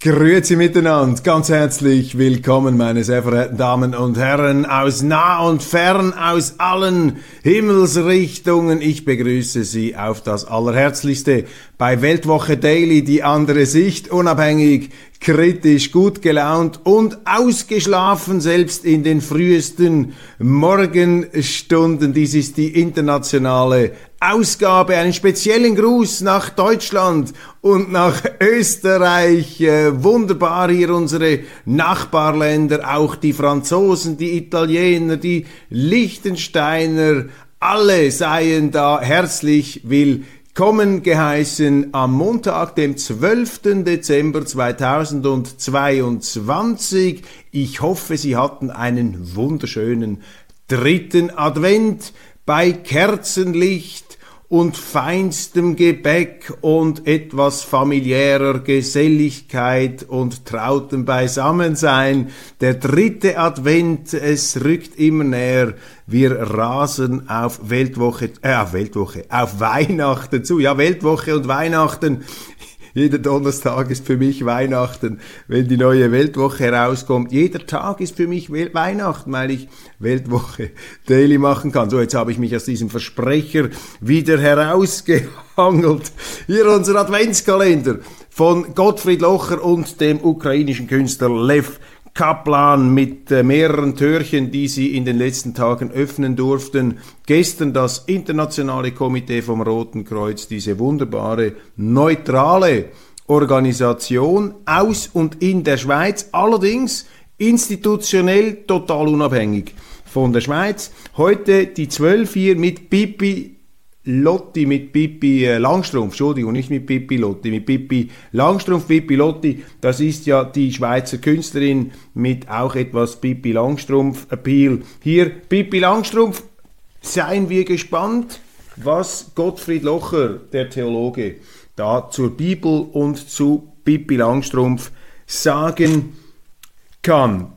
Grüezi miteinander, ganz herzlich willkommen, meine sehr verehrten Damen und Herren, aus nah und fern, aus allen Himmelsrichtungen. Ich begrüße Sie auf das Allerherzlichste bei Weltwoche Daily, die andere Sicht, unabhängig, kritisch, gut gelaunt und ausgeschlafen, selbst in den frühesten Morgenstunden. Dies ist die internationale Ausgabe. Einen speziellen Gruß nach Deutschland und nach Österreich. Äh, wunderbar hier unsere Nachbarländer, auch die Franzosen, die Italiener, die Liechtensteiner. Alle seien da herzlich willkommen willkommen geheißen am Montag, dem 12. Dezember 2022. Ich hoffe, Sie hatten einen wunderschönen dritten Advent bei Kerzenlicht und feinstem Gebäck und etwas familiärer Geselligkeit und trautem Beisammensein. Der dritte Advent, es rückt immer näher. Wir rasen auf Weltwoche, äh, auf Weltwoche, auf Weihnachten zu. Ja, Weltwoche und Weihnachten jeder Donnerstag ist für mich Weihnachten, wenn die neue Weltwoche herauskommt. Jeder Tag ist für mich Weihnachten, weil ich Weltwoche Daily machen kann. So, jetzt habe ich mich aus diesem Versprecher wieder herausgehangelt. Hier unser Adventskalender von Gottfried Locher und dem ukrainischen Künstler Lev Kaplan mit äh, mehreren Türchen, die sie in den letzten Tagen öffnen durften. Gestern das internationale Komitee vom Roten Kreuz, diese wunderbare, neutrale Organisation aus und in der Schweiz, allerdings institutionell total unabhängig von der Schweiz. Heute die zwölf hier mit Pipi Lotti mit Pippi äh, Langstrumpf, Entschuldigung, nicht mit Pippi Lotti, mit Pippi Langstrumpf. Pippi Lotti, das ist ja die Schweizer Künstlerin mit auch etwas Pippi Langstrumpf-Appeal. Hier, Pippi Langstrumpf, seien wir gespannt, was Gottfried Locher, der Theologe, da zur Bibel und zu Pippi Langstrumpf sagen kann.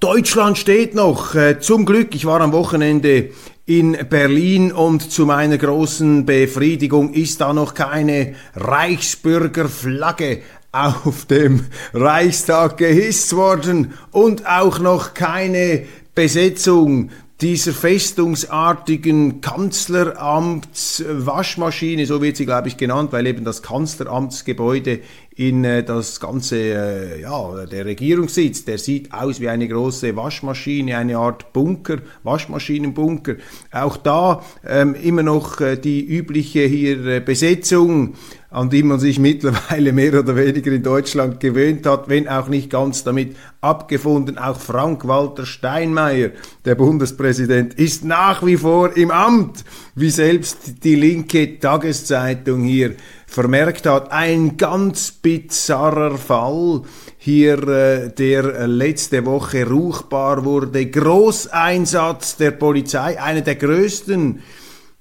Deutschland steht noch. Äh, zum Glück, ich war am Wochenende in Berlin und zu meiner großen Befriedigung ist da noch keine Reichsbürgerflagge auf dem Reichstag gehisst worden und auch noch keine Besetzung dieser festungsartigen Kanzleramtswaschmaschine, so wird sie, glaube ich, genannt, weil eben das Kanzleramtsgebäude in äh, das ganze, äh, ja, der Regierungssitz, der sieht aus wie eine große Waschmaschine, eine Art Bunker, Waschmaschinenbunker. Auch da ähm, immer noch äh, die übliche hier Besetzung an die man sich mittlerweile mehr oder weniger in Deutschland gewöhnt hat, wenn auch nicht ganz damit abgefunden. Auch Frank-Walter Steinmeier, der Bundespräsident, ist nach wie vor im Amt, wie selbst die linke Tageszeitung hier vermerkt hat. Ein ganz bizarrer Fall hier, äh, der letzte Woche ruchbar wurde. Großeinsatz der Polizei, einer der größten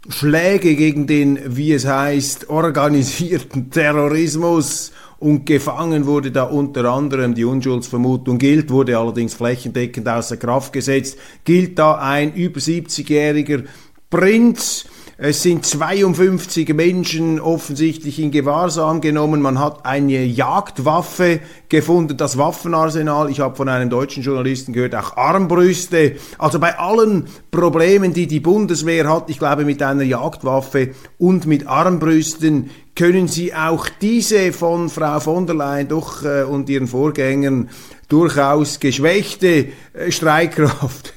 Schläge gegen den, wie es heißt, organisierten Terrorismus und gefangen wurde da unter anderem die Unschuldsvermutung gilt, wurde allerdings flächendeckend außer Kraft gesetzt, gilt da ein über 70-jähriger Prinz, es sind 52 Menschen offensichtlich in Gewahrsam genommen. Man hat eine Jagdwaffe gefunden, das Waffenarsenal. Ich habe von einem deutschen Journalisten gehört, auch Armbrüste. Also bei allen Problemen, die die Bundeswehr hat, ich glaube mit einer Jagdwaffe und mit Armbrüsten, können Sie auch diese von Frau von der Leyen doch äh, und ihren Vorgängern durchaus geschwächte äh, Streitkraft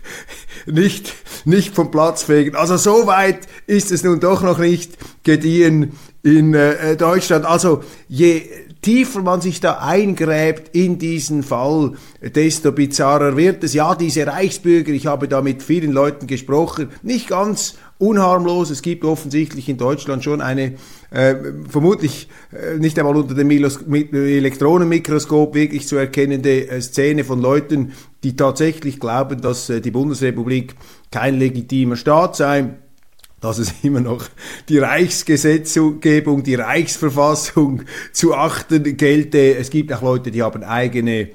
nicht, nicht vom Platz fegen. Also so weit ist es nun doch noch nicht gediehen in äh, Deutschland. Also je tiefer man sich da eingräbt in diesen Fall, desto bizarrer wird es. Ja, diese Reichsbürger, ich habe da mit vielen Leuten gesprochen, nicht ganz unharmlos. Es gibt offensichtlich in Deutschland schon eine äh, vermutlich äh, nicht einmal unter dem Elektronenmikroskop wirklich zu erkennende äh, Szene von Leuten, die tatsächlich glauben, dass äh, die Bundesrepublik kein legitimer Staat sei dass es immer noch die Reichsgesetzgebung, die Reichsverfassung zu achten gelte. Es gibt auch Leute, die haben eigene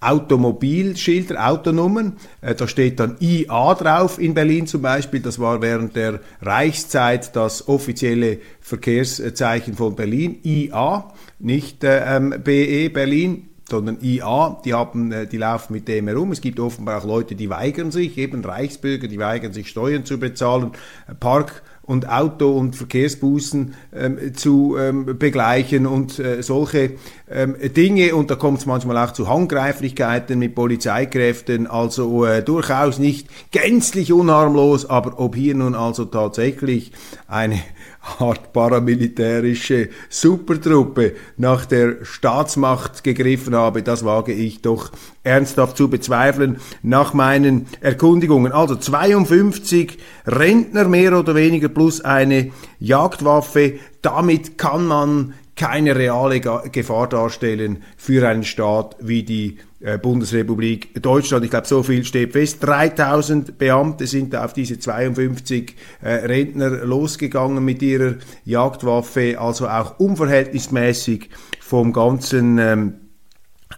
Automobilschilder, Autonummern. Äh, da steht dann IA drauf in Berlin zum Beispiel. Das war während der Reichszeit das offizielle Verkehrszeichen von Berlin. IA, nicht äh, ähm, BE Berlin sondern IA, die haben, äh, die laufen mit dem herum. Es gibt offenbar auch Leute, die weigern sich, eben Reichsbürger, die weigern sich Steuern zu bezahlen, Park und Auto- und Verkehrsbußen ähm, zu ähm, begleichen und äh, solche ähm, Dinge. Und da kommt es manchmal auch zu Handgreiflichkeiten mit Polizeikräften, also äh, durchaus nicht gänzlich unharmlos, aber ob hier nun also tatsächlich eine Art paramilitärische Supertruppe nach der Staatsmacht gegriffen habe, das wage ich doch ernsthaft zu bezweifeln nach meinen Erkundigungen. Also 52 Rentner mehr oder weniger plus eine Jagdwaffe. Damit kann man keine reale Gefahr darstellen für einen Staat wie die äh, Bundesrepublik Deutschland. Ich glaube, so viel steht fest. 3000 Beamte sind auf diese 52 äh, Rentner losgegangen mit ihrer Jagdwaffe, also auch unverhältnismäßig vom ganzen ähm,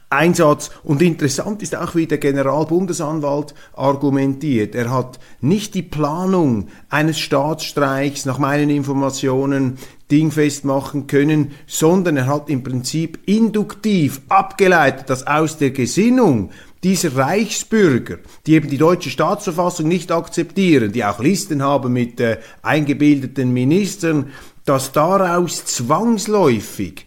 Einsatz. Und interessant ist auch, wie der Generalbundesanwalt argumentiert. Er hat nicht die Planung eines Staatsstreichs nach meinen Informationen dingfest machen können, sondern er hat im Prinzip induktiv abgeleitet, dass aus der Gesinnung dieser Reichsbürger, die eben die deutsche Staatsverfassung nicht akzeptieren, die auch Listen haben mit äh, eingebildeten Ministern, dass daraus zwangsläufig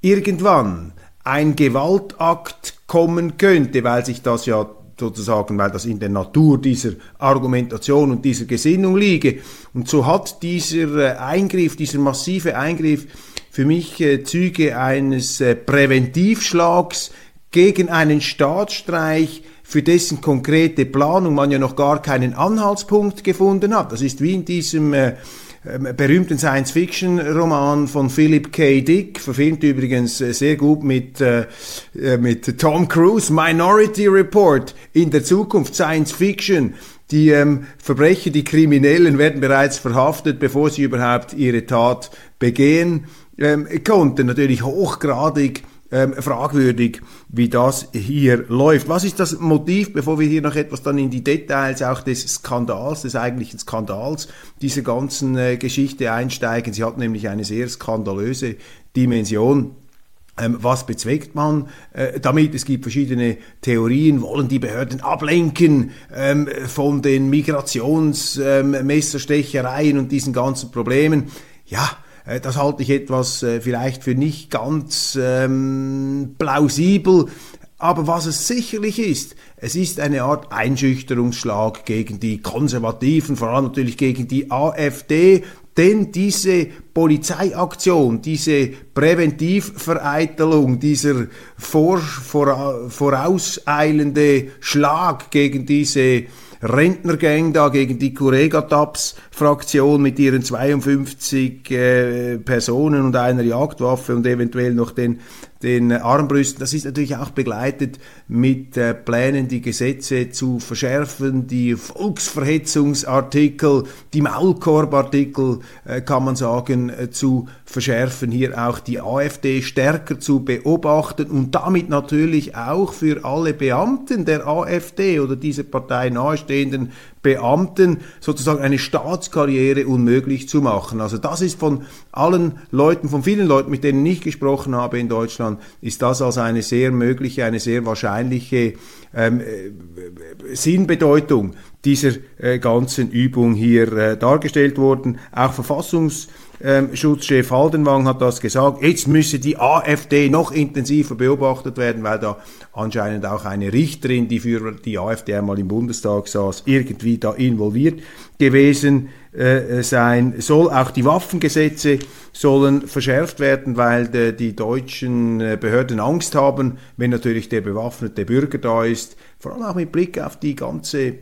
irgendwann ein Gewaltakt kommen könnte, weil sich das ja sozusagen, weil das in der Natur dieser Argumentation und dieser Gesinnung liege. Und so hat dieser äh, Eingriff, dieser massive Eingriff für mich äh, Züge eines äh, Präventivschlags gegen einen Staatsstreich, für dessen konkrete Planung man ja noch gar keinen Anhaltspunkt gefunden hat. Das ist wie in diesem äh, berühmten Science-Fiction-Roman von Philip K. Dick, verfilmt übrigens äh, sehr gut mit, äh, äh, mit Tom Cruise, Minority Report, in der Zukunft Science-Fiction. Die ähm, Verbrecher, die Kriminellen werden bereits verhaftet, bevor sie überhaupt ihre Tat begehen ähm, konnten. Natürlich hochgradig ähm, fragwürdig, wie das hier läuft. Was ist das Motiv, bevor wir hier noch etwas dann in die Details auch des Skandals, des eigentlichen Skandals dieser ganzen äh, Geschichte einsteigen? Sie hat nämlich eine sehr skandalöse Dimension. Ähm, was bezweckt man äh, damit? Es gibt verschiedene Theorien. Wollen die Behörden ablenken ähm, von den Migrationsmesserstechereien ähm, und diesen ganzen Problemen? Ja, das halte ich etwas äh, vielleicht für nicht ganz ähm, plausibel. Aber was es sicherlich ist, es ist eine Art Einschüchterungsschlag gegen die Konservativen, vor allem natürlich gegen die AfD, denn diese Polizeiaktion, diese Präventivvereitelung, dieser vor, vor, vorauseilende Schlag gegen diese Rentnergang da gegen die Kurega-Taps-Fraktion mit ihren 52 äh, Personen und einer Jagdwaffe und eventuell noch den den Armbrüsten. Das ist natürlich auch begleitet mit äh, Plänen, die Gesetze zu verschärfen, die Volksverhetzungsartikel, die Maulkorbartikel, äh, kann man sagen, äh, zu verschärfen, hier auch die AfD stärker zu beobachten und damit natürlich auch für alle Beamten der AfD oder dieser Partei nahestehenden Beamten sozusagen eine Staatskarriere unmöglich zu machen. Also das ist von allen Leuten, von vielen Leuten, mit denen ich gesprochen habe in Deutschland, ist das als eine sehr mögliche, eine sehr wahrscheinliche ähm, äh, Sinnbedeutung dieser äh, ganzen Übung hier äh, dargestellt worden. Auch Verfassungs ähm, Schutzchef Haldenwang hat das gesagt. Jetzt müsse die AfD noch intensiver beobachtet werden, weil da anscheinend auch eine Richterin, die für die AfD einmal im Bundestag saß, irgendwie da involviert gewesen äh, sein soll. Auch die Waffengesetze sollen verschärft werden, weil de, die deutschen äh, Behörden Angst haben, wenn natürlich der bewaffnete Bürger da ist, vor allem auch mit Blick auf die ganze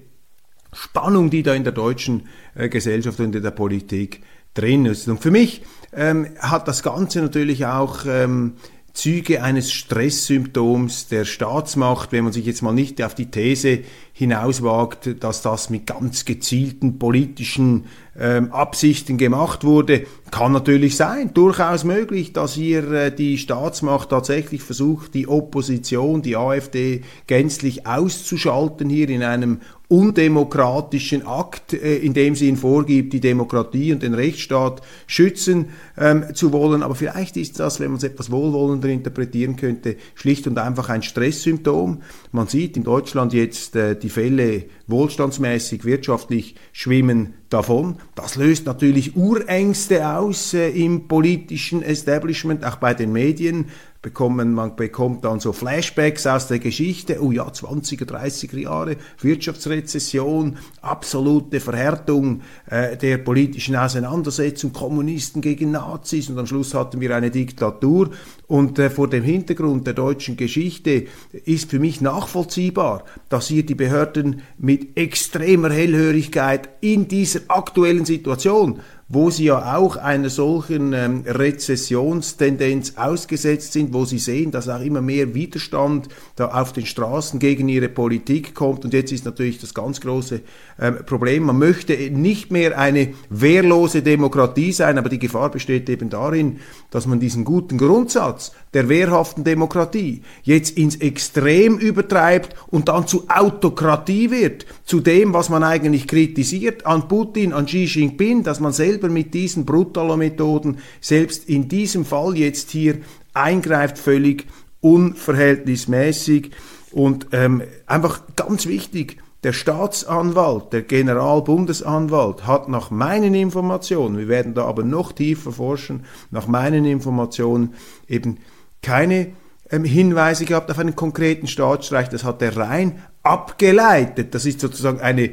Spannung, die da in der deutschen äh, Gesellschaft und in der Politik drin ist. Und für mich ähm, hat das Ganze natürlich auch ähm, Züge eines Stresssymptoms der Staatsmacht, wenn man sich jetzt mal nicht auf die These hinauswagt, dass das mit ganz gezielten politischen ähm, Absichten gemacht wurde. Kann natürlich sein, durchaus möglich, dass hier äh, die Staatsmacht tatsächlich versucht, die Opposition, die AfD gänzlich auszuschalten hier in einem undemokratischen Akt, äh, in dem sie ihn vorgibt, die Demokratie und den Rechtsstaat schützen ähm, zu wollen. Aber vielleicht ist das, wenn man es etwas wohlwollender interpretieren könnte, schlicht und einfach ein Stresssymptom. Man sieht in Deutschland jetzt äh, die Fälle wohlstandsmäßig, wirtschaftlich schwimmen davon. Das löst natürlich Urängste aus äh, im politischen Establishment, auch bei den Medien bekommen, man bekommt dann so Flashbacks aus der Geschichte, oh ja, 20er, 30er Jahre, Wirtschaftsrezession, absolute Verhärtung äh, der politischen Auseinandersetzung, Kommunisten gegen Nazis und am Schluss hatten wir eine Diktatur. Und äh, vor dem Hintergrund der deutschen Geschichte ist für mich nachvollziehbar, dass hier die Behörden mit extremer Hellhörigkeit in dieser aktuellen Situation wo sie ja auch einer solchen ähm, Rezessionstendenz ausgesetzt sind, wo sie sehen, dass auch immer mehr Widerstand da auf den Straßen gegen ihre Politik kommt. Und jetzt ist natürlich das ganz große ähm, Problem, man möchte nicht mehr eine wehrlose Demokratie sein, aber die Gefahr besteht eben darin, dass man diesen guten Grundsatz der wehrhaften Demokratie jetzt ins Extrem übertreibt und dann zu Autokratie wird, zu dem, was man eigentlich kritisiert an Putin, an Xi Jinping, dass man selber mit diesen Brutalo-Methoden selbst in diesem Fall jetzt hier eingreift, völlig unverhältnismäßig und ähm, einfach ganz wichtig, der Staatsanwalt, der Generalbundesanwalt hat nach meinen Informationen, wir werden da aber noch tiefer forschen, nach meinen Informationen eben keine ähm, Hinweise gehabt auf einen konkreten Staatsstreich. Das hat er rein abgeleitet. Das ist sozusagen eine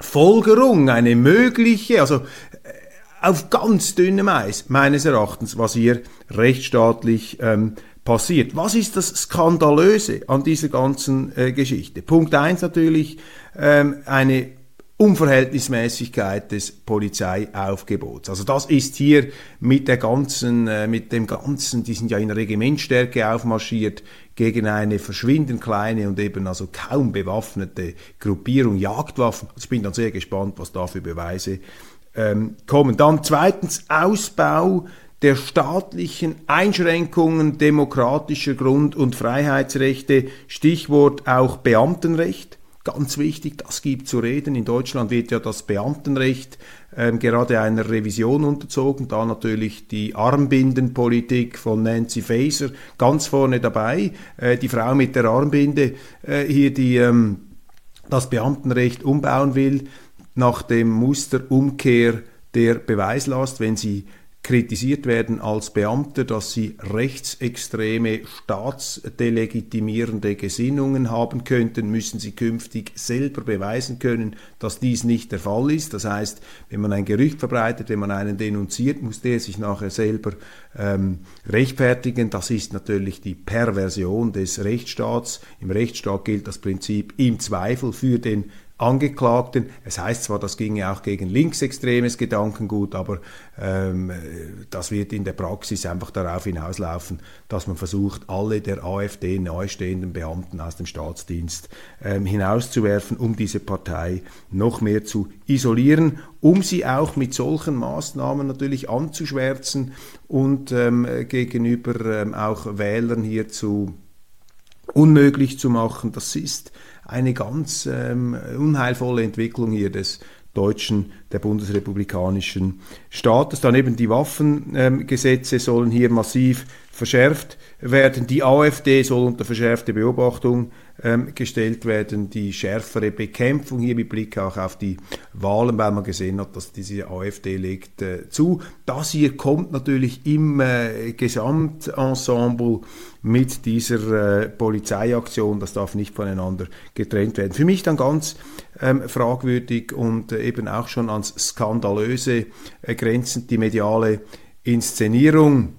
Folgerung, eine mögliche, also auf ganz dünnem Eis meines Erachtens, was hier rechtsstaatlich ähm, passiert. Was ist das Skandalöse an dieser ganzen äh, Geschichte? Punkt eins natürlich ähm, eine Unverhältnismäßigkeit des Polizeiaufgebots. Also das ist hier mit der ganzen, äh, mit dem ganzen, die sind ja in Regimentstärke aufmarschiert gegen eine verschwindend kleine und eben also kaum bewaffnete Gruppierung Jagdwaffen. Also ich bin dann sehr gespannt, was da für Beweise ähm, kommen. Dann zweitens Ausbau der staatlichen Einschränkungen demokratischer Grund- und Freiheitsrechte, Stichwort auch Beamtenrecht. Ganz wichtig, das gibt zu reden. In Deutschland wird ja das Beamtenrecht ähm, gerade einer Revision unterzogen. Da natürlich die Armbindenpolitik von Nancy Faeser ganz vorne dabei. Äh, die Frau mit der Armbinde äh, hier, die ähm, das Beamtenrecht umbauen will, nach dem Muster Umkehr der Beweislast, wenn sie kritisiert werden als Beamte, dass sie rechtsextreme, staatsdelegitimierende Gesinnungen haben könnten, müssen sie künftig selber beweisen können, dass dies nicht der Fall ist. Das heißt, wenn man ein Gerücht verbreitet, wenn man einen denunziert, muss der sich nachher selber ähm, rechtfertigen. Das ist natürlich die Perversion des Rechtsstaats. Im Rechtsstaat gilt das Prinzip im Zweifel für den Angeklagten. Es heißt zwar, das ginge auch gegen linksextremes Gedankengut, aber ähm, das wird in der Praxis einfach darauf hinauslaufen, dass man versucht, alle der AfD nahestehenden Beamten aus dem Staatsdienst ähm, hinauszuwerfen, um diese Partei noch mehr zu isolieren, um sie auch mit solchen Maßnahmen natürlich anzuschwärzen und ähm, gegenüber ähm, auch Wählern hier zu unmöglich zu machen. Das ist eine ganz ähm, unheilvolle Entwicklung hier des deutschen, der bundesrepublikanischen Staates. Dann eben die Waffengesetze ähm, sollen hier massiv verschärft werden. Die AfD soll unter verschärfte Beobachtung ähm, gestellt werden. Die schärfere Bekämpfung hier mit Blick auch auf die Wahlen, weil man gesehen hat, dass diese AfD legt äh, zu. Das hier kommt natürlich im äh, Gesamtensemble mit dieser äh, Polizeiaktion. Das darf nicht voneinander getrennt werden. Für mich dann ganz ähm, fragwürdig und äh, eben auch schon ans Skandalöse äh, grenzend die mediale Inszenierung.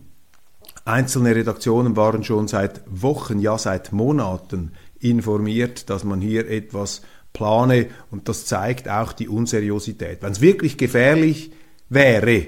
Einzelne Redaktionen waren schon seit Wochen, ja seit Monaten informiert, dass man hier etwas plane und das zeigt auch die Unseriosität. Wenn es wirklich gefährlich wäre,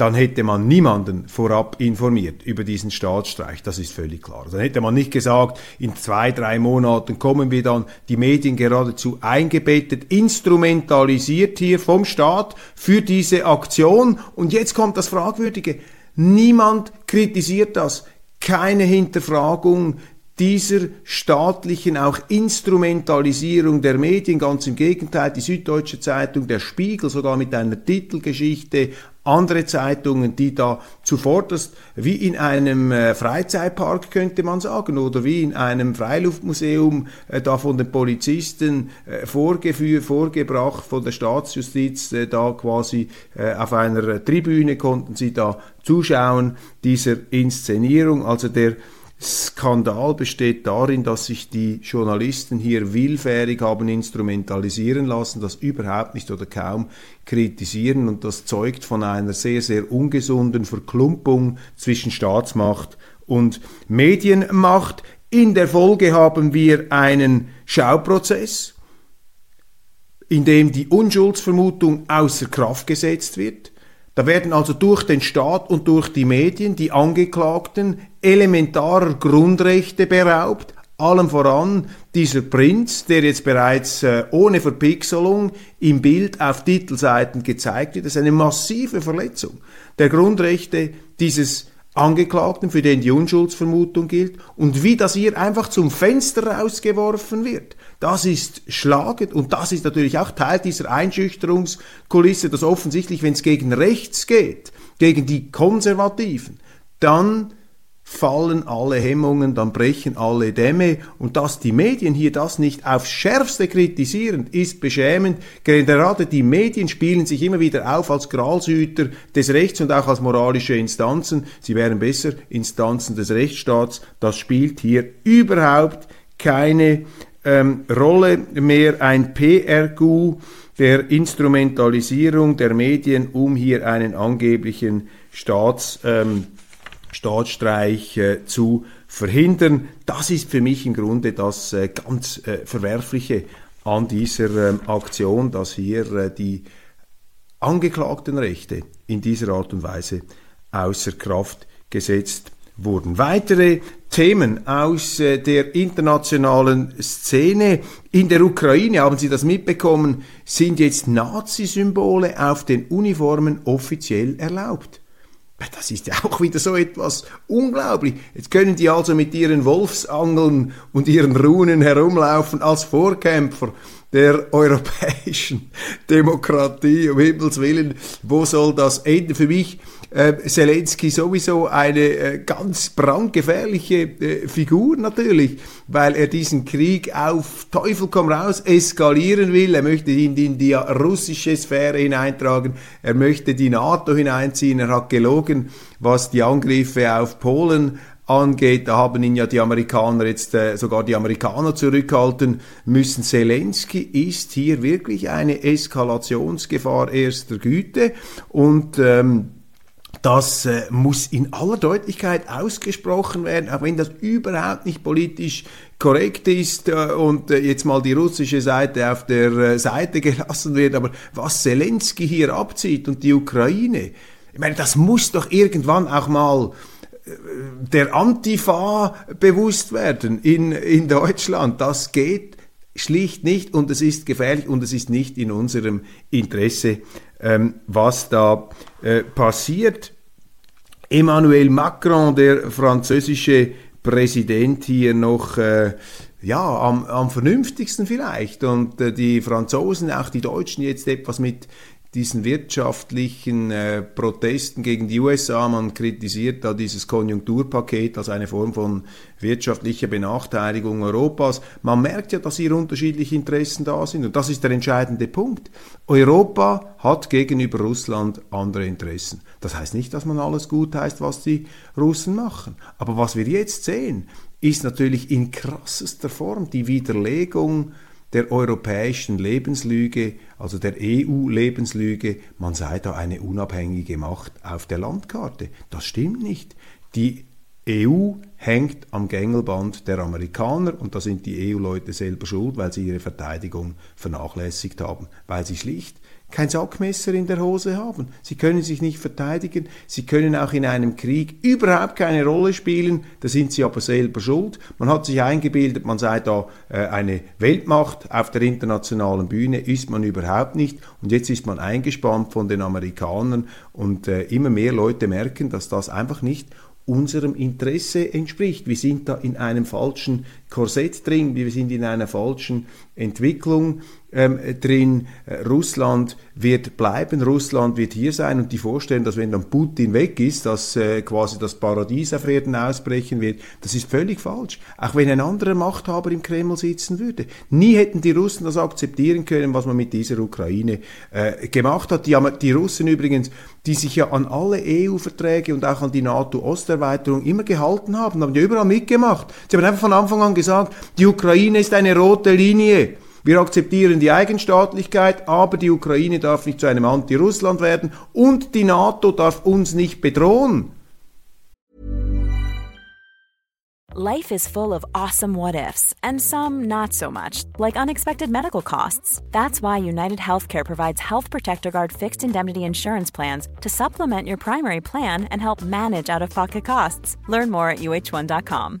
dann hätte man niemanden vorab informiert über diesen Staatsstreich, das ist völlig klar. Dann hätte man nicht gesagt, in zwei, drei Monaten kommen wir dann die Medien geradezu eingebettet, instrumentalisiert hier vom Staat für diese Aktion. Und jetzt kommt das Fragwürdige. Niemand kritisiert das. Keine Hinterfragung dieser staatlichen auch Instrumentalisierung der Medien. Ganz im Gegenteil, die Süddeutsche Zeitung, der Spiegel sogar mit einer Titelgeschichte, andere Zeitungen, die da zuvorderst, wie in einem äh, Freizeitpark könnte man sagen, oder wie in einem Freiluftmuseum, äh, da von den Polizisten äh, vorgeführt, vorgebracht, von der Staatsjustiz, da quasi auf einer Tribüne konnten sie da zuschauen, dieser Inszenierung. Also der Skandal besteht darin, dass sich die Journalisten hier willfährig haben instrumentalisieren lassen, das überhaupt nicht oder kaum kritisieren und das zeugt von einer sehr, sehr ungesunden Verklumpung zwischen Staatsmacht und Medienmacht. In der Folge haben wir einen Schauprozess, in dem die Unschuldsvermutung außer Kraft gesetzt wird. Da werden also durch den Staat und durch die Medien die Angeklagten elementarer Grundrechte beraubt, allem voran dieser Prinz, der jetzt bereits äh, ohne Verpixelung im Bild auf Titelseiten gezeigt wird. Das ist eine massive Verletzung der Grundrechte dieses Angeklagten, für den die Unschuldsvermutung gilt, und wie das hier einfach zum Fenster rausgeworfen wird. Das ist schlagend und das ist natürlich auch Teil dieser Einschüchterungskulisse, dass offensichtlich, wenn es gegen rechts geht, gegen die Konservativen, dann fallen alle Hemmungen, dann brechen alle Dämme und dass die Medien hier das nicht aufs schärfste kritisieren, ist beschämend. Gerade die Medien spielen sich immer wieder auf als Gralshüter des Rechts und auch als moralische Instanzen. Sie wären besser Instanzen des Rechtsstaats. Das spielt hier überhaupt keine ähm, Rolle mehr. Ein PRQ der Instrumentalisierung der Medien, um hier einen angeblichen Staats ähm, Staatsstreich äh, zu verhindern. Das ist für mich im Grunde das äh, ganz äh, Verwerfliche an dieser ähm, Aktion, dass hier die Angeklagtenrechte in dieser Art und Weise außer Kraft gesetzt wurden. Weitere Themen aus der internationalen Szene. In der Ukraine, haben Sie das mitbekommen, sind jetzt Nazi-Symbole auf den Uniformen offiziell erlaubt. Das ist ja auch wieder so etwas unglaublich. Jetzt können die also mit ihren Wolfsangeln und ihren Runen herumlaufen als Vorkämpfer der europäischen Demokratie. Um Himmels Willen, wo soll das enden? Für mich äh, Zelensky sowieso eine äh, ganz brandgefährliche äh, Figur natürlich, weil er diesen Krieg auf Teufel komm raus eskalieren will. Er möchte ihn in die russische Sphäre hineintragen. Er möchte die NATO hineinziehen. Er hat gelogen, was die Angriffe auf Polen angeht. Da haben ihn ja die Amerikaner jetzt äh, sogar die Amerikaner zurückhalten müssen. Zelensky ist hier wirklich eine Eskalationsgefahr erster Güte und ähm, das äh, muss in aller Deutlichkeit ausgesprochen werden, auch wenn das überhaupt nicht politisch korrekt ist äh, und äh, jetzt mal die russische Seite auf der äh, Seite gelassen wird. Aber was Zelensky hier abzieht und die Ukraine, ich meine, das muss doch irgendwann auch mal äh, der Antifa bewusst werden in, in Deutschland. Das geht schlicht nicht und es ist gefährlich und es ist nicht in unserem Interesse, ähm, was da äh, passiert. Emmanuel Macron, der französische Präsident, hier noch äh, ja, am, am vernünftigsten vielleicht. Und äh, die Franzosen, auch die Deutschen jetzt etwas mit diesen wirtschaftlichen äh, Protesten gegen die USA. Man kritisiert da dieses Konjunkturpaket als eine Form von wirtschaftlicher Benachteiligung Europas. Man merkt ja, dass hier unterschiedliche Interessen da sind und das ist der entscheidende Punkt. Europa hat gegenüber Russland andere Interessen. Das heißt nicht, dass man alles gut heißt, was die Russen machen. Aber was wir jetzt sehen, ist natürlich in krassester Form die Widerlegung der europäischen Lebenslüge, also der EU-Lebenslüge, man sei da eine unabhängige Macht auf der Landkarte. Das stimmt nicht. Die EU hängt am Gängelband der Amerikaner und da sind die EU-Leute selber schuld, weil sie ihre Verteidigung vernachlässigt haben, weil sie schlicht kein Sackmesser in der Hose haben. Sie können sich nicht verteidigen, sie können auch in einem Krieg überhaupt keine Rolle spielen, da sind sie aber selber schuld. Man hat sich eingebildet, man sei da äh, eine Weltmacht auf der internationalen Bühne, ist man überhaupt nicht. Und jetzt ist man eingespannt von den Amerikanern. Und äh, immer mehr Leute merken, dass das einfach nicht unserem Interesse entspricht. Wir sind da in einem falschen Korsett drin, wir sind in einer falschen Entwicklung ähm, drin. Russland wird bleiben, Russland wird hier sein und die Vorstellung, dass wenn dann Putin weg ist, dass äh, quasi das Paradies auf Erden ausbrechen wird, das ist völlig falsch. Auch wenn ein anderer Machthaber im Kreml sitzen würde. Nie hätten die Russen das akzeptieren können, was man mit dieser Ukraine äh, gemacht hat. Die, die Russen übrigens, die sich ja an alle EU-Verträge und auch an die NATO-Osterweiterung immer gehalten haben, haben ja überall mitgemacht. Sie haben einfach von Anfang an gesagt, die Ukraine ist eine rote Linie. Wir akzeptieren die Eigenstaatlichkeit, aber die Ukraine darf nicht zu einem Anti-Russland werden und die NATO darf uns nicht bedrohen. Life is full of awesome what ifs and some not so much, like unexpected medical costs. That's why United Healthcare provides Health Protector Guard fixed indemnity insurance plans to supplement your primary plan and help manage out of pocket costs. Learn more at uh1.com.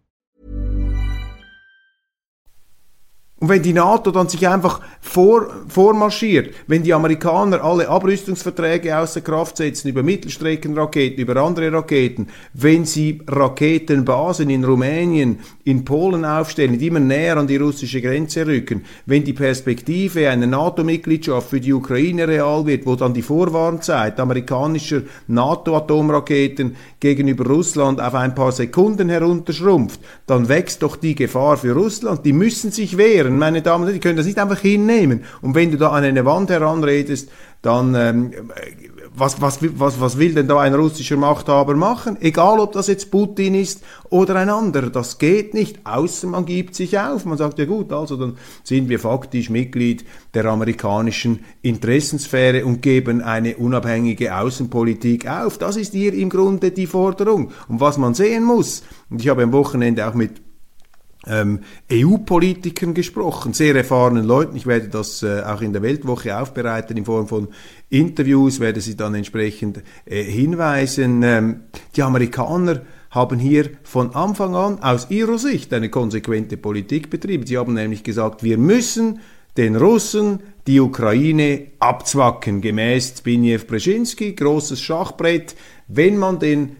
Und wenn die NATO dann sich einfach vor, vormarschiert, wenn die Amerikaner alle Abrüstungsverträge außer Kraft setzen über Mittelstreckenraketen, über andere Raketen, wenn sie Raketenbasen in Rumänien, in Polen aufstellen, die immer näher an die russische Grenze rücken, wenn die Perspektive einer NATO-Mitgliedschaft für die Ukraine real wird, wo dann die Vorwarnzeit amerikanischer NATO-Atomraketen gegenüber Russland auf ein paar Sekunden herunterschrumpft, dann wächst doch die Gefahr für Russland. Die müssen sich wehren können, meine Damen und Herren, die können das nicht einfach hinnehmen. Und wenn du da an eine Wand heranredest, dann ähm, was, was, was, was will denn da ein russischer Machthaber machen? Egal, ob das jetzt Putin ist oder ein anderer, das geht nicht, außer man gibt sich auf. Man sagt ja gut, also dann sind wir faktisch Mitglied der amerikanischen Interessensphäre und geben eine unabhängige Außenpolitik auf. Das ist hier im Grunde die Forderung. Und was man sehen muss, und ich habe am Wochenende auch mit ähm, EU-Politikern gesprochen, sehr erfahrenen Leuten. Ich werde das äh, auch in der Weltwoche aufbereiten in Form von Interviews, werde sie dann entsprechend äh, hinweisen. Ähm, die Amerikaner haben hier von Anfang an aus ihrer Sicht eine konsequente Politik betrieben. Sie haben nämlich gesagt, wir müssen den Russen die Ukraine abzwacken, gemäß Zbigniew Brzezinski, großes Schachbrett. Wenn man den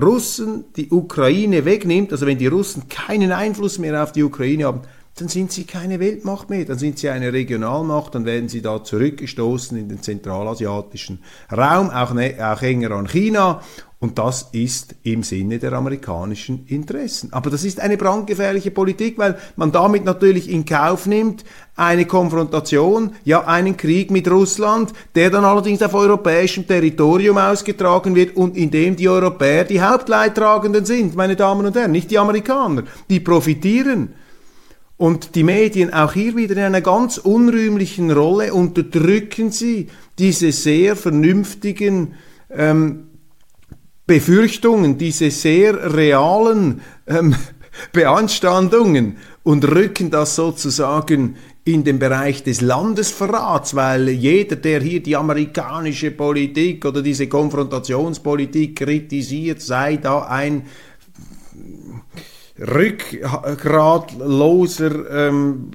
Russen die Ukraine wegnimmt, also wenn die Russen keinen Einfluss mehr auf die Ukraine haben, dann sind sie keine Weltmacht mehr, dann sind sie eine Regionalmacht, dann werden sie da zurückgestoßen in den zentralasiatischen Raum, auch, ne, auch enger an China. Und das ist im Sinne der amerikanischen Interessen. Aber das ist eine brandgefährliche Politik, weil man damit natürlich in Kauf nimmt, eine Konfrontation, ja einen Krieg mit Russland, der dann allerdings auf europäischem Territorium ausgetragen wird und in dem die Europäer die Hauptleidtragenden sind, meine Damen und Herren, nicht die Amerikaner. Die profitieren. Und die Medien auch hier wieder in einer ganz unrühmlichen Rolle unterdrücken sie diese sehr vernünftigen ähm, Befürchtungen, diese sehr realen ähm, Beanstandungen und rücken das sozusagen in den Bereich des Landesverrats, weil jeder, der hier die amerikanische Politik oder diese Konfrontationspolitik kritisiert, sei da ein rückgratloser ähm,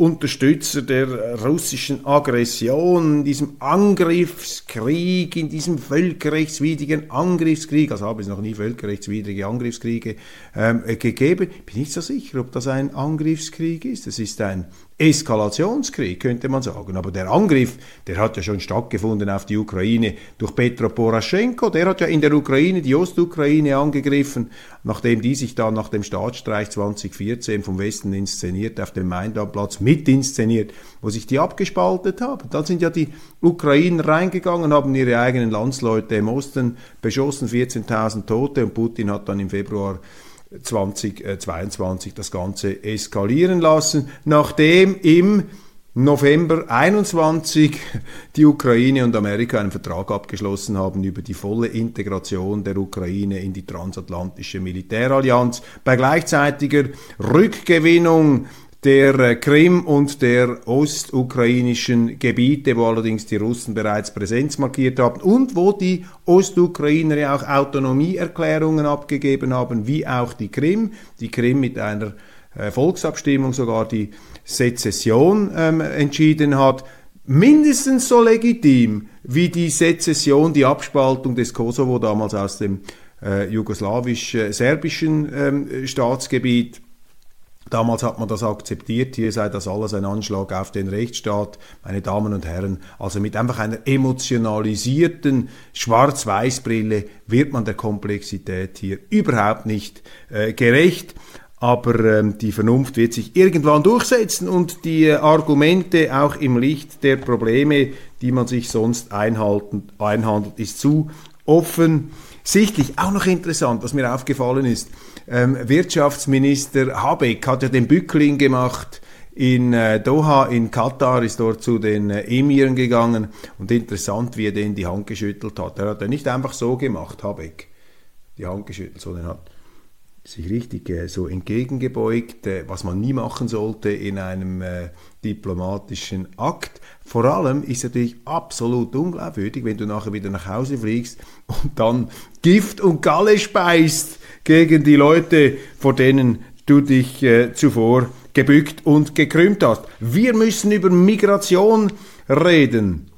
Unterstützer der russischen Aggression, in diesem Angriffskrieg, in diesem völkerrechtswidrigen Angriffskrieg, also habe es noch nie völkerrechtswidrige Angriffskriege ähm, gegeben, bin nicht so sicher, ob das ein Angriffskrieg ist. Es ist ein Eskalationskrieg, könnte man sagen. Aber der Angriff, der hat ja schon stattgefunden auf die Ukraine durch Petro Poroschenko. Der hat ja in der Ukraine die Ostukraine angegriffen, nachdem die sich dann nach dem Staatsstreich 2014 vom Westen inszeniert auf dem Maidanplatz mit inszeniert, wo sich die abgespaltet haben. Dann sind ja die Ukrainer reingegangen, haben ihre eigenen Landsleute im Osten beschossen, 14.000 Tote und Putin hat dann im Februar 2022 das Ganze eskalieren lassen, nachdem im November 21 die Ukraine und Amerika einen Vertrag abgeschlossen haben über die volle Integration der Ukraine in die transatlantische Militärallianz bei gleichzeitiger Rückgewinnung der äh, Krim und der ostukrainischen Gebiete, wo allerdings die Russen bereits Präsenz markiert haben und wo die Ostukrainer ja auch Autonomieerklärungen abgegeben haben, wie auch die Krim. Die Krim mit einer äh, Volksabstimmung sogar die Sezession ähm, entschieden hat. Mindestens so legitim wie die Sezession, die Abspaltung des Kosovo damals aus dem äh, jugoslawisch-serbischen ähm, Staatsgebiet Damals hat man das akzeptiert, hier sei das alles ein Anschlag auf den Rechtsstaat, meine Damen und Herren. Also mit einfach einer emotionalisierten Schwarz-Weiß-Brille wird man der Komplexität hier überhaupt nicht äh, gerecht. Aber ähm, die Vernunft wird sich irgendwann durchsetzen und die äh, Argumente auch im Licht der Probleme, die man sich sonst einhandelt, ist zu offensichtlich. Auch noch interessant, was mir aufgefallen ist, ähm, Wirtschaftsminister Habeck hat ja den Bückling gemacht in äh, Doha, in Katar, ist dort zu den äh, Emiren gegangen und interessant, wie er den die Hand geschüttelt hat. Er hat ja nicht einfach so gemacht, Habeck, die Hand geschüttelt, sondern hat sich richtig äh, so entgegengebeugt, äh, was man nie machen sollte in einem äh, diplomatischen Akt. Vor allem ist es natürlich absolut unglaubwürdig, wenn du nachher wieder nach Hause fliegst und dann Gift und Galle speist gegen die Leute, vor denen du dich äh, zuvor gebückt und gekrümmt hast. Wir müssen über Migration reden.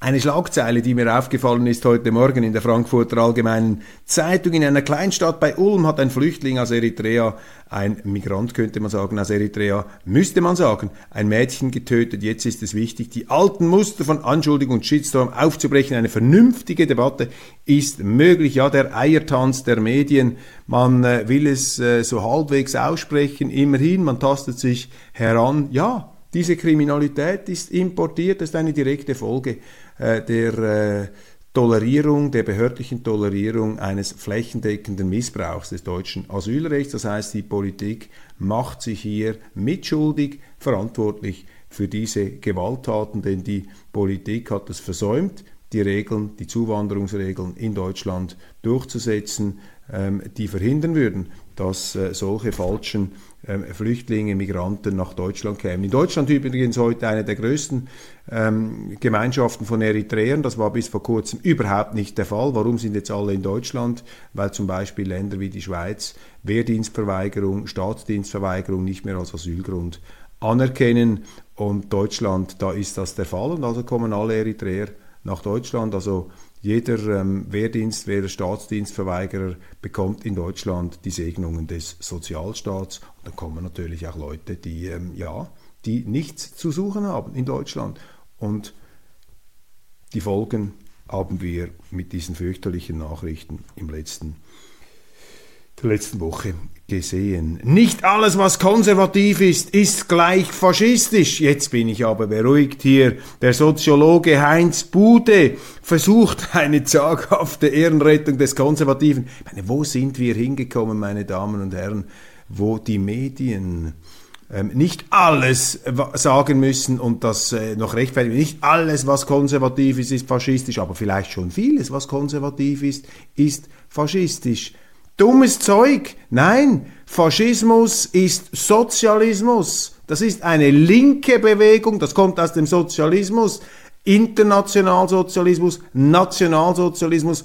Eine Schlagzeile, die mir aufgefallen ist heute Morgen in der Frankfurter Allgemeinen Zeitung. In einer Kleinstadt bei Ulm hat ein Flüchtling aus Eritrea, ein Migrant könnte man sagen, aus Eritrea, müsste man sagen, ein Mädchen getötet. Jetzt ist es wichtig, die alten Muster von Anschuldigung und Shitstorm aufzubrechen. Eine vernünftige Debatte ist möglich. Ja, der Eiertanz der Medien, man äh, will es äh, so halbwegs aussprechen. Immerhin, man tastet sich heran. Ja, diese Kriminalität ist importiert, ist eine direkte Folge der äh, Tolerierung, der behördlichen Tolerierung eines flächendeckenden Missbrauchs des deutschen Asylrechts. Das heißt, die Politik macht sich hier mitschuldig, verantwortlich für diese Gewalttaten, denn die Politik hat es versäumt, die Regeln, die Zuwanderungsregeln in Deutschland durchzusetzen, ähm, die verhindern würden, dass äh, solche falschen Flüchtlinge, Migranten nach Deutschland kämen. In Deutschland übrigens heute eine der größten ähm, Gemeinschaften von Eritreern. Das war bis vor kurzem überhaupt nicht der Fall. Warum sind jetzt alle in Deutschland? Weil zum Beispiel Länder wie die Schweiz Wehrdienstverweigerung, Staatsdienstverweigerung nicht mehr als Asylgrund anerkennen. Und Deutschland, da ist das der Fall. Und also kommen alle Eritreer nach Deutschland. Also jeder ähm, Wehrdienst, jeder Staatsdienstverweigerer bekommt in Deutschland die Segnungen des Sozialstaats. Und dann kommen natürlich auch Leute, die, ähm, ja, die nichts zu suchen haben in Deutschland. Und die Folgen haben wir mit diesen fürchterlichen Nachrichten im letzten, der letzten Woche gesehen. Nicht alles, was konservativ ist, ist gleich faschistisch. Jetzt bin ich aber beruhigt hier. Der Soziologe Heinz Bude versucht eine zaghafte Ehrenrettung des Konservativen. Ich meine, wo sind wir hingekommen, meine Damen und Herren, wo die Medien ähm, nicht alles sagen müssen und das äh, noch rechtfertigen. Nicht alles, was konservativ ist, ist faschistisch, aber vielleicht schon vieles, was konservativ ist, ist faschistisch. Dummes Zeug. Nein, Faschismus ist Sozialismus. Das ist eine linke Bewegung, das kommt aus dem Sozialismus, Internationalsozialismus, Nationalsozialismus,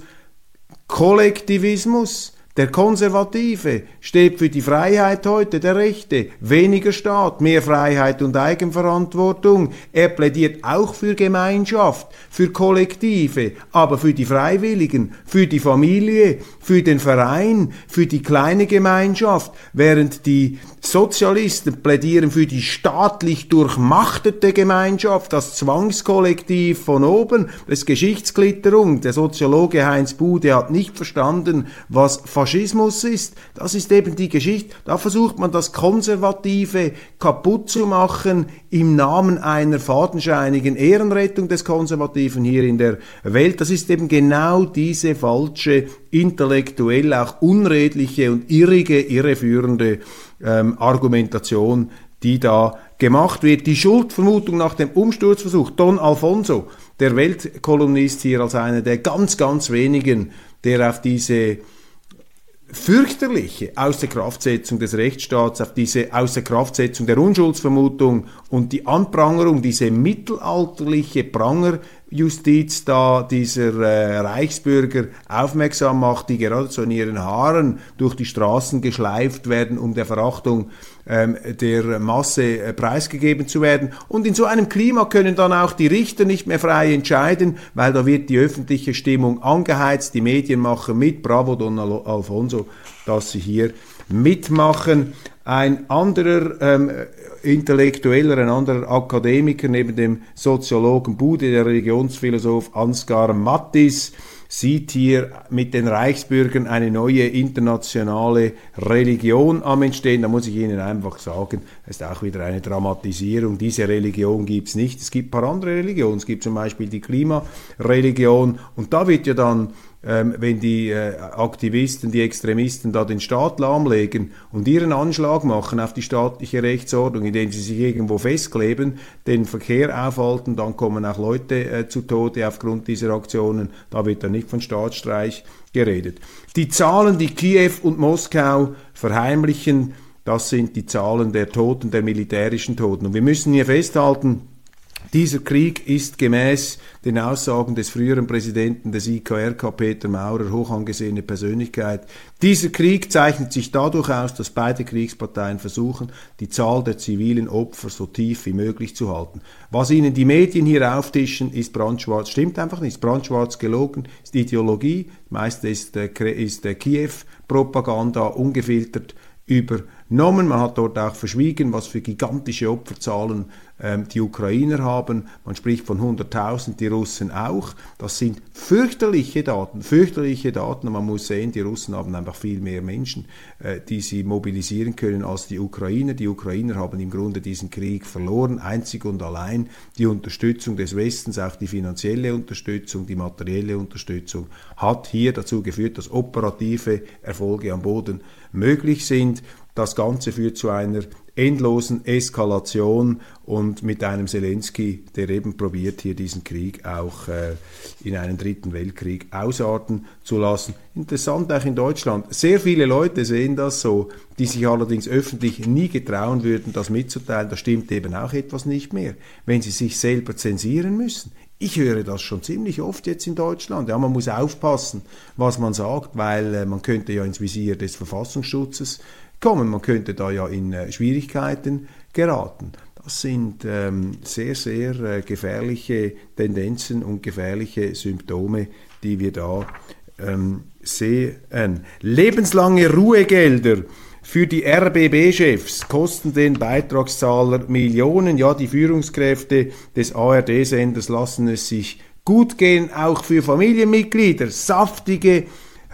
Kollektivismus. Der Konservative steht für die Freiheit heute, der Rechte, weniger Staat, mehr Freiheit und Eigenverantwortung. Er plädiert auch für Gemeinschaft, für Kollektive, aber für die Freiwilligen, für die Familie, für den Verein, für die kleine Gemeinschaft, während die Sozialisten plädieren für die staatlich durchmachtete Gemeinschaft, das Zwangskollektiv von oben, das Geschichtsklitterung. Der Soziologe Heinz Bude hat nicht verstanden, was Faschismus ist. Das ist eben die Geschichte. Da versucht man das Konservative kaputt zu machen im Namen einer fadenscheinigen Ehrenrettung des Konservativen hier in der Welt. Das ist eben genau diese falsche, intellektuell auch unredliche und irrige, irreführende ähm, Argumentation, die da gemacht wird. Die Schuldvermutung nach dem Umsturzversuch, Don Alfonso, der Weltkolumnist hier als einer der ganz, ganz wenigen, der auf diese fürchterliche Außerkraftsetzung des Rechtsstaats, auf diese Außerkraftsetzung der Unschuldsvermutung und die Anprangerung, diese mittelalterliche Prangerjustiz da dieser äh, Reichsbürger aufmerksam macht, die geradezu in ihren Haaren durch die Straßen geschleift werden, um der Verachtung ähm, der Masse äh, preisgegeben zu werden. Und in so einem Klima können dann auch die Richter nicht mehr frei entscheiden, weil da wird die öffentliche Stimmung angeheizt, die Medien machen mit. Bravo, Don Alfonso, dass Sie hier mitmachen. Ein anderer ähm, Intellektueller, ein anderer Akademiker neben dem Soziologen Bude, der Religionsphilosoph Ansgar Mattis, sieht hier mit den Reichsbürgern eine neue internationale Religion am Entstehen. Da muss ich Ihnen einfach sagen, das ist auch wieder eine Dramatisierung. Diese Religion gibt es nicht. Es gibt ein paar andere Religionen. Es gibt zum Beispiel die Klimareligion und da wird ja dann ähm, wenn die äh, Aktivisten, die Extremisten da den Staat lahmlegen und ihren Anschlag machen auf die staatliche Rechtsordnung, indem sie sich irgendwo festkleben, den Verkehr aufhalten, dann kommen auch Leute äh, zu Tode aufgrund dieser Aktionen. Da wird dann nicht von Staatsstreich geredet. Die Zahlen, die Kiew und Moskau verheimlichen, das sind die Zahlen der Toten, der militärischen Toten. Und wir müssen hier festhalten, dieser Krieg ist gemäß den Aussagen des früheren Präsidenten des IKRK, Peter Maurer, hoch angesehene Persönlichkeit. Dieser Krieg zeichnet sich dadurch aus, dass beide Kriegsparteien versuchen, die Zahl der zivilen Opfer so tief wie möglich zu halten. Was ihnen die Medien hier auftischen, ist brandschwarz, stimmt einfach nicht, ist brandschwarz gelogen, ist Ideologie, meist ist, äh, ist äh, Kiew-Propaganda ungefiltert übernommen. Man hat dort auch verschwiegen, was für gigantische Opferzahlen die Ukrainer haben. Man spricht von 100.000, die Russen auch. Das sind fürchterliche Daten, fürchterliche Daten. Man muss sehen, die Russen haben einfach viel mehr Menschen, äh, die sie mobilisieren können als die Ukrainer. Die Ukrainer haben im Grunde diesen Krieg verloren, einzig und allein die Unterstützung des Westens, auch die finanzielle Unterstützung, die materielle Unterstützung hat hier dazu geführt, dass operative Erfolge am Boden möglich sind. Das Ganze führt zu einer endlosen Eskalation und mit einem Zelensky, der eben probiert, hier diesen Krieg auch äh, in einen dritten Weltkrieg ausarten zu lassen. Interessant auch in Deutschland. Sehr viele Leute sehen das so, die sich allerdings öffentlich nie getrauen würden, das mitzuteilen. Da stimmt eben auch etwas nicht mehr, wenn sie sich selber zensieren müssen. Ich höre das schon ziemlich oft jetzt in Deutschland. Ja, man muss aufpassen, was man sagt, weil äh, man könnte ja ins Visier des Verfassungsschutzes kommen. Man könnte da ja in äh, Schwierigkeiten geraten. Das sind ähm, sehr, sehr äh, gefährliche Tendenzen und gefährliche Symptome, die wir da ähm, sehen. Lebenslange Ruhegelder für die RBB-Chefs kosten den Beitragszahler Millionen. Ja, die Führungskräfte des ARD-Senders lassen es sich gut gehen, auch für Familienmitglieder. Saftige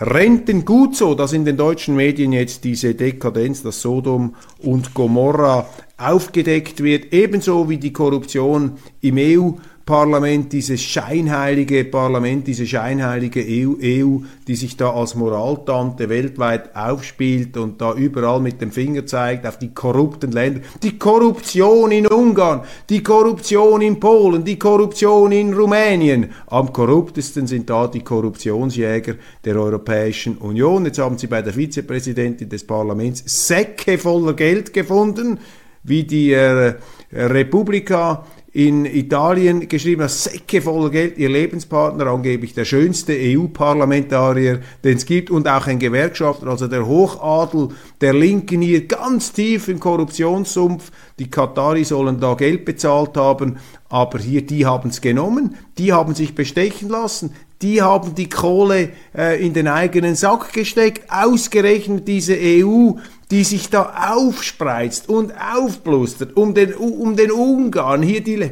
Renten gut so, dass in den deutschen Medien jetzt diese Dekadenz, das Sodom und Gomorra aufgedeckt wird, ebenso wie die Korruption im EU Parlament, dieses scheinheilige Parlament, diese scheinheilige EU, EU, die sich da als Moraltante weltweit aufspielt und da überall mit dem Finger zeigt auf die korrupten Länder. Die Korruption in Ungarn, die Korruption in Polen, die Korruption in Rumänien. Am korruptesten sind da die Korruptionsjäger der Europäischen Union. Jetzt haben sie bei der Vizepräsidentin des Parlaments Säcke voller Geld gefunden, wie die äh, Republika in Italien geschrieben, dass Säcke voller Geld ihr Lebenspartner, angeblich der schönste EU-Parlamentarier, den es gibt, und auch ein Gewerkschafter, also der Hochadel der Linken hier, ganz tief im Korruptionssumpf. Die Katari sollen da Geld bezahlt haben, aber hier, die haben es genommen, die haben sich bestechen lassen, die haben die Kohle äh, in den eigenen Sack gesteckt, ausgerechnet diese EU, die sich da aufspreizt und aufblustert, um den, um den Ungarn hier die,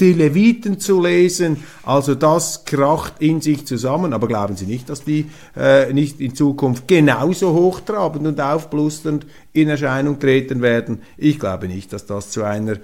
die Leviten zu lesen. Also das kracht in sich zusammen. Aber glauben Sie nicht, dass die äh, nicht in Zukunft genauso hochtrabend und aufblusternd in Erscheinung treten werden? Ich glaube nicht, dass das zu einer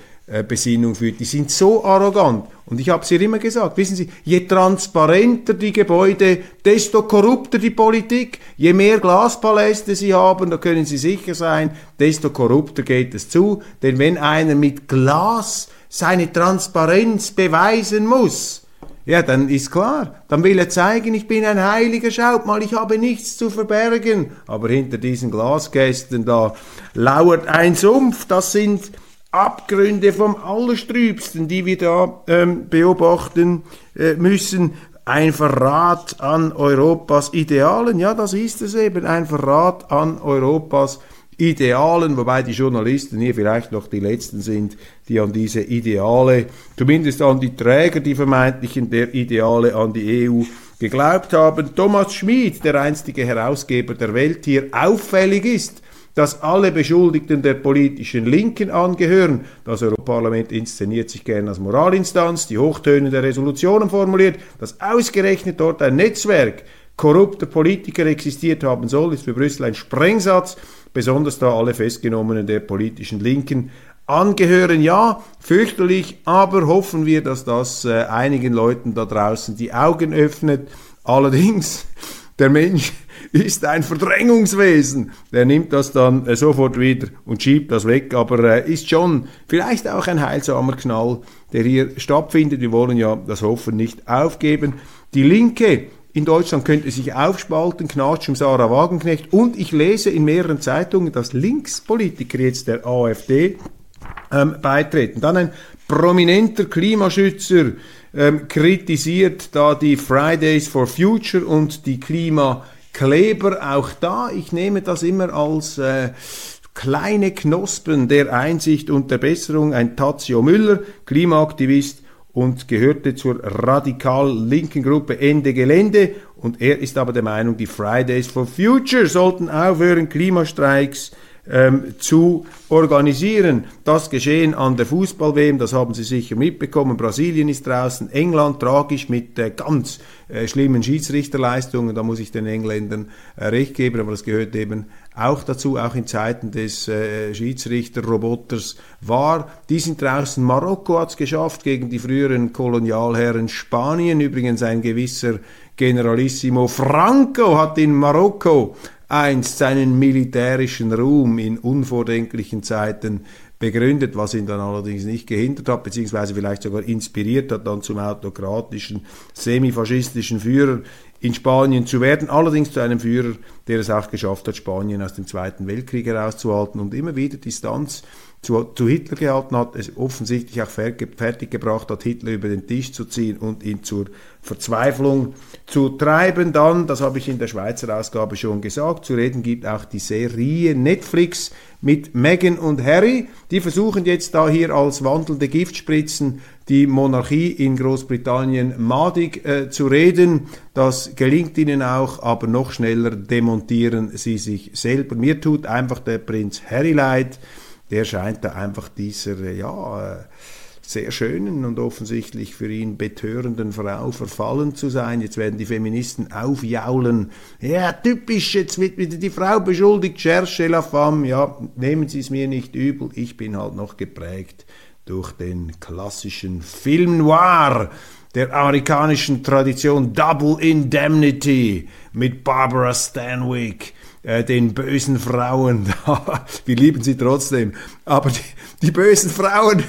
Besinnung führt. Die sind so arrogant. Und ich habe es ihr immer gesagt, wissen Sie, je transparenter die Gebäude, desto korrupter die Politik. Je mehr Glaspaläste sie haben, da können Sie sicher sein, desto korrupter geht es zu. Denn wenn einer mit Glas seine Transparenz beweisen muss, ja, dann ist klar, dann will er zeigen, ich bin ein heiliger, schaut mal, ich habe nichts zu verbergen. Aber hinter diesen Glaskästen da lauert ein Sumpf, das sind Abgründe vom Allerstrübsten, die wir da ähm, beobachten äh, müssen. Ein Verrat an Europas Idealen, ja, das ist es eben, ein Verrat an Europas Idealen, wobei die Journalisten hier vielleicht noch die Letzten sind, die an diese Ideale, zumindest an die Träger, die vermeintlichen der Ideale an die EU geglaubt haben. Thomas Schmid, der einstige Herausgeber der Welt, hier auffällig ist, dass alle Beschuldigten der politischen Linken angehören. Das Europaparlament inszeniert sich gern als Moralinstanz, die Hochtöne der Resolutionen formuliert, dass ausgerechnet dort ein Netzwerk korrupter Politiker existiert haben soll, ist für Brüssel ein Sprengsatz, besonders da alle Festgenommenen der politischen Linken angehören. Ja, fürchterlich, aber hoffen wir, dass das äh, einigen Leuten da draußen die Augen öffnet. Allerdings, der Mensch ist ein Verdrängungswesen. Der nimmt das dann äh, sofort wieder und schiebt das weg, aber äh, ist schon vielleicht auch ein heilsamer Knall, der hier stattfindet. Wir wollen ja das Hoffen nicht aufgeben. Die Linke in Deutschland könnte sich aufspalten, Knatsch um Sarah Wagenknecht. Und ich lese in mehreren Zeitungen, dass Linkspolitiker jetzt der AfD ähm, beitreten. Dann ein prominenter Klimaschützer ähm, kritisiert da die Fridays for Future und die Klima Kleber auch da. Ich nehme das immer als äh, kleine Knospen der Einsicht und der Besserung. Ein Tazio Müller, Klimaaktivist und gehörte zur radikal linken Gruppe Ende Gelände. Und er ist aber der Meinung, die Fridays for Future sollten aufhören, Klimastreiks ähm, zu organisieren. Das Geschehen an der Fußball-WM, das haben Sie sicher mitbekommen. Brasilien ist draußen, England tragisch mit äh, ganz äh, schlimmen Schiedsrichterleistungen. Da muss ich den Engländern äh, recht geben, aber das gehört eben auch dazu, auch in Zeiten des äh, Schiedsrichterroboters war. Die sind draußen. Marokko hat es geschafft gegen die früheren Kolonialherren Spanien. Übrigens ein gewisser Generalissimo Franco hat in Marokko einst seinen militärischen Ruhm in unvordenklichen Zeiten begründet, was ihn dann allerdings nicht gehindert hat, beziehungsweise vielleicht sogar inspiriert hat, dann zum autokratischen, semifaschistischen Führer in Spanien zu werden, allerdings zu einem Führer, der es auch geschafft hat, Spanien aus dem Zweiten Weltkrieg herauszuhalten und immer wieder Distanz zu, zu Hitler gehalten hat, es offensichtlich auch fertiggebracht hat, Hitler über den Tisch zu ziehen und ihn zur Verzweiflung zu treiben. Dann, das habe ich in der Schweizer Ausgabe schon gesagt, zu reden gibt auch die Serie Netflix mit Meghan und Harry. Die versuchen jetzt da hier als wandelnde Giftspritzen die Monarchie in Großbritannien madig äh, zu reden. Das gelingt ihnen auch, aber noch schneller demontieren sie sich selber. Mir tut einfach der Prinz Harry leid der scheint da einfach dieser, äh, ja, äh, sehr schönen und offensichtlich für ihn betörenden Frau verfallen zu sein. Jetzt werden die Feministen aufjaulen. Ja, typisch, jetzt wird wieder die Frau beschuldigt, cherche la femme. Ja, nehmen Sie es mir nicht übel, ich bin halt noch geprägt durch den klassischen Film noir der amerikanischen Tradition Double Indemnity mit Barbara Stanwyck äh, den bösen Frauen, wir lieben sie trotzdem, aber die, die, bösen Frauen,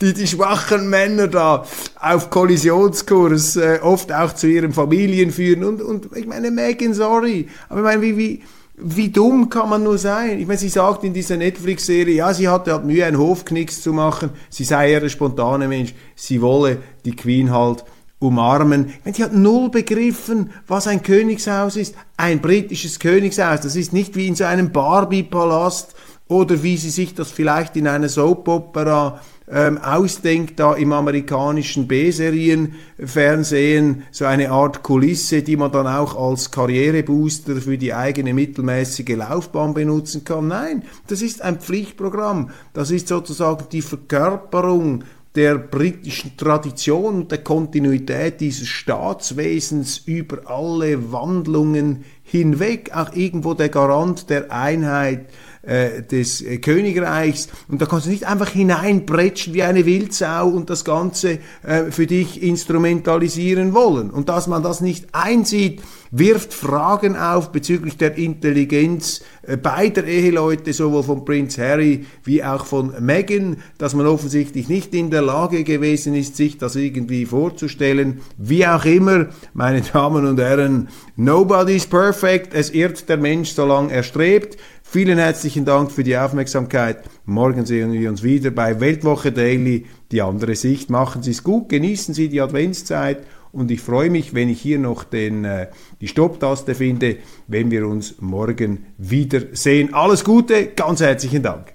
die die schwachen Männer da auf Kollisionskurs äh, oft auch zu ihren Familien führen. Und, und ich meine, Megan, sorry, aber ich meine, wie, wie, wie dumm kann man nur sein? Ich meine, sie sagt in dieser Netflix-Serie, ja, sie hatte halt Mühe, einen Hofknicks zu machen, sie sei eher der spontane Mensch, sie wolle die Queen halt umarmen. Meine, sie hat null begriffen, was ein Königshaus ist. Ein britisches Königshaus, das ist nicht wie in so einem Barbie-Palast oder wie sie sich das vielleicht in einer Soap-Opera ähm, ausdenkt, da im amerikanischen B-Serien-Fernsehen so eine Art Kulisse, die man dann auch als Karrierebooster für die eigene mittelmäßige Laufbahn benutzen kann. Nein, das ist ein Pflichtprogramm. Das ist sozusagen die Verkörperung der britischen Tradition und der Kontinuität dieses Staatswesens über alle Wandlungen hinweg, auch irgendwo der Garant der Einheit äh, des äh, Königreichs. Und da kannst du nicht einfach hineinbretschen wie eine Wildsau und das Ganze äh, für dich instrumentalisieren wollen. Und dass man das nicht einsieht, wirft Fragen auf bezüglich der Intelligenz äh, beider Eheleute, sowohl von Prince Harry wie auch von Meghan, dass man offensichtlich nicht in der Lage gewesen ist, sich das irgendwie vorzustellen. Wie auch immer, meine Damen und Herren, nobody's perfect, es irrt der Mensch, solange er strebt. Vielen herzlichen Dank für die Aufmerksamkeit. Morgen sehen wir uns wieder bei Weltwoche Daily, die andere Sicht. Machen Sie es gut, genießen Sie die Adventszeit und ich freue mich, wenn ich hier noch den, äh, die Stopptaste finde, wenn wir uns morgen wiedersehen. Alles Gute, ganz herzlichen Dank.